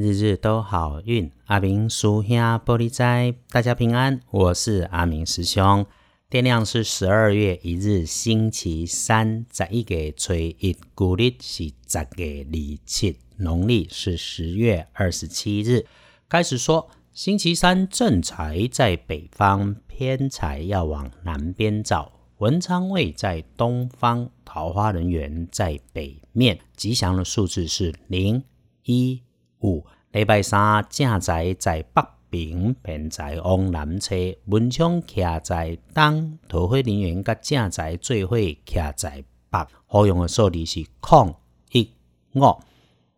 日日都好运，阿明叔兄玻璃斋，大家平安。我是阿明师兄。天亮是十二月一日，星期三，在一个吹一，古历是十月二七，农历是十月二十七日。开始说，星期三正财在北方，偏财要往南边找。文昌位在东方，桃花人缘在北面。吉祥的数字是零一。五礼拜三正在在北平，平在往南车，文昌徛在东，桃花人缘甲正在最会徛在北。好用的数字是空一五。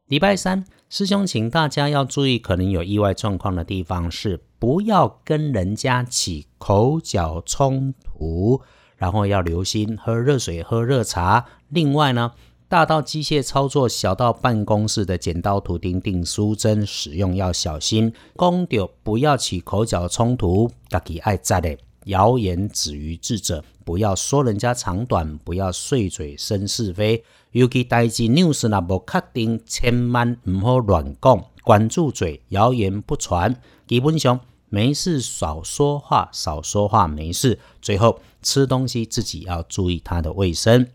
礼拜三，师兄请大家要注意，可能有意外状况的地方是，不要跟人家起口角冲突，然后要留心喝热水、喝热茶。另外呢。大到机械操作，小到办公室的剪刀、图钉、订书针，使用要小心。公丢不要起口角冲突，自己爱在的。谣言止于智者，不要说人家长短，不要碎嘴生是非。尤其代志 news 那无确定，千万唔好乱讲，管住嘴，谣言不传。基本上没事少说话，少说话没事。最后吃东西自己要注意它的卫生。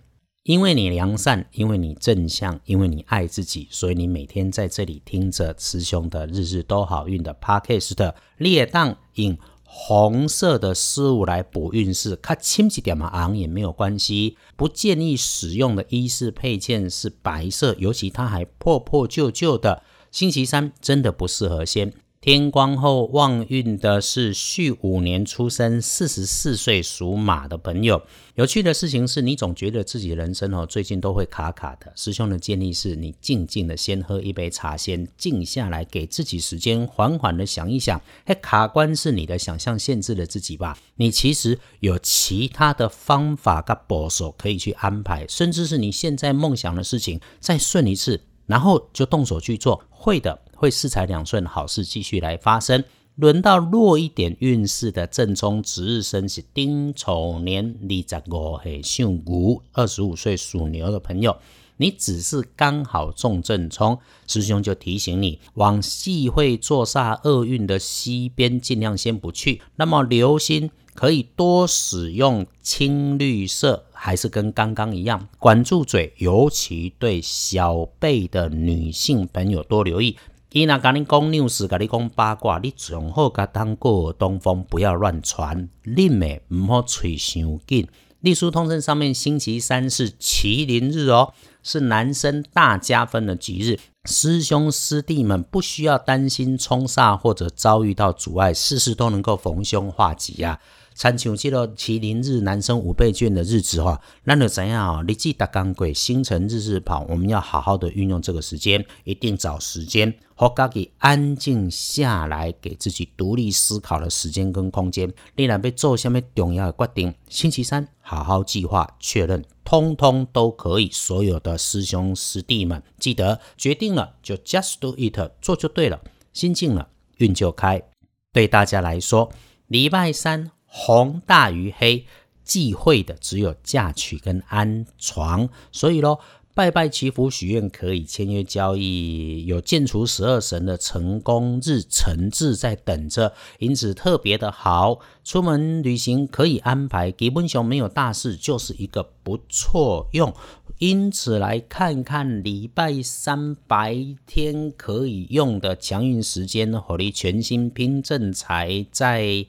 因为你良善，因为你正向，因为你爱自己，所以你每天在这里听着师兄的日日都好运的 podcast 的列当引红色的事物来补运势，看轻一点嘛，昂也没有关系。不建议使用的衣饰配件是白色，尤其它还破破旧旧的。星期三真的不适合先。天光后旺运的是戌五年出生、四十四岁属马的朋友。有趣的事情是你总觉得自己人生哦，最近都会卡卡的。师兄的建议是你静静的先喝一杯茶，先静下来，给自己时间，缓缓的想一想。嘿，卡关是你的想象限制了自己吧？你其实有其他的方法跟保守可以去安排，甚至是你现在梦想的事情再顺一次，然后就动手去做，会的。会四财两顺，好事继续来发生。轮到弱一点运势的正冲值日生是丁丑年二十五岁属牛，二十五岁属牛的朋友，你只是刚好中正冲，师兄就提醒你，往忌会坐煞厄运的西边尽量先不去。那么留心。可以多使用青绿色，还是跟刚刚一样，管住嘴，尤其对小辈的女性朋友多留意。伊若甲你讲 news，甲你讲八卦，你最好甲当过东风，不要乱传。恁诶，毋好吹伤紧。历书通胜上面，星期三是麒麟日哦，是男生大加分的吉日。师兄师弟们不需要担心冲煞或者遭遇到阻碍，事事都能够逢凶化吉呀。参像这个麒麟日男生五倍券的日子哈，那就怎样啊？日记打钢轨，星辰日日跑，我们要好好的运用这个时间，一定找时间，和自己安静下来，给自己独立思考的时间跟空间。你若要做什么重要的决定，星期三好好计划确认，通通都可以。所有的师兄师弟们，记得决定了就 just do it，做就对了。心静了，运就开。对大家来说，礼拜三。红大于黑，忌讳的只有嫁娶跟安床，所以咯，拜拜祈福许愿可以，签约交易有建除十二神的成功日成字在等着，因此特别的好。出门旅行可以安排，基本上没有大事，就是一个不错用。因此来看看礼拜三白天可以用的强运时间，火力全新拼正财在。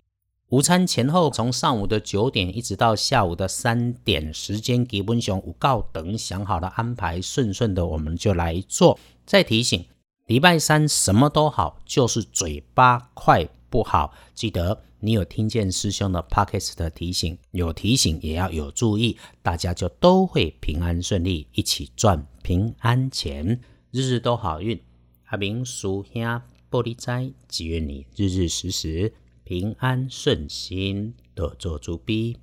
午餐前后，从上午的九点一直到下午的三点，时间给温雄五告等想好了安排，顺顺的我们就来做。再提醒，礼拜三什么都好，就是嘴巴快不好。记得你有听见师兄的 pockets 的提醒，有提醒也要有注意，大家就都会平安顺利，一起赚平安钱，日日都好运。阿明叔兄玻璃斋，祈愿你日日时时。平安顺心，多做主逼。